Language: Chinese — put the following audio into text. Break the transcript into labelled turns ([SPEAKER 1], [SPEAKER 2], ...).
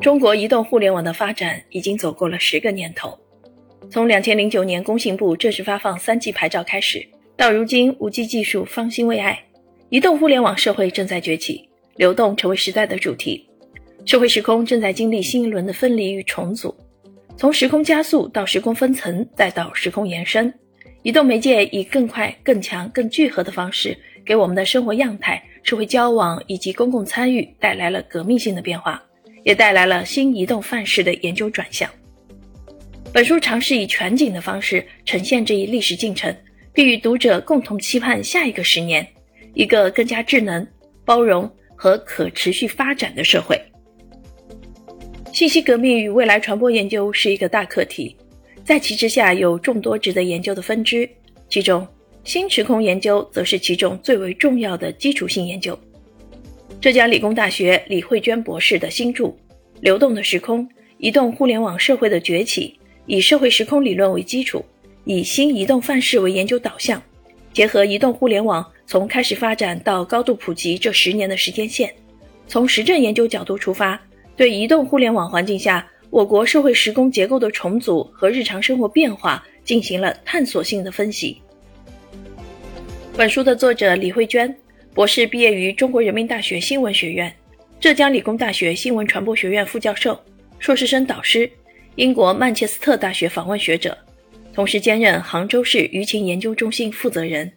[SPEAKER 1] 中国移动互联网的发展已经走过了十个年头，从两千零九年工信部正式发放三 G 牌照开始，到如今五 G 技术方兴未艾，移动互联网社会正在崛起，流动成为时代的主题，社会时空正在经历新一轮的分离与重组，从时空加速到时空分层，再到时空延伸，移动媒介以更快、更强、更聚合的方式，给我们的生活样态、社会交往以及公共参与带来了革命性的变化。也带来了新移动范式的研究转向。本书尝试以全景的方式呈现这一历史进程，并与读者共同期盼下一个十年，一个更加智能、包容和可持续发展的社会。信息革命与未来传播研究是一个大课题，在其之下有众多值得研究的分支，其中新时空研究则是其中最为重要的基础性研究。浙江理工大学李慧娟博士的新著《流动的时空：移动互联网社会的崛起》，以社会时空理论为基础，以新移动范式为研究导向，结合移动互联网从开始发展到高度普及这十年的时间线，从实证研究角度出发，对移动互联网环境下我国社会时空结构的重组和日常生活变化进行了探索性的分析。本书的作者李慧娟。博士毕业于中国人民大学新闻学院、浙江理工大学新闻传播学院副教授、硕士生导师，英国曼彻斯特大学访问学者，同时兼任杭州市舆情研究中心负责人。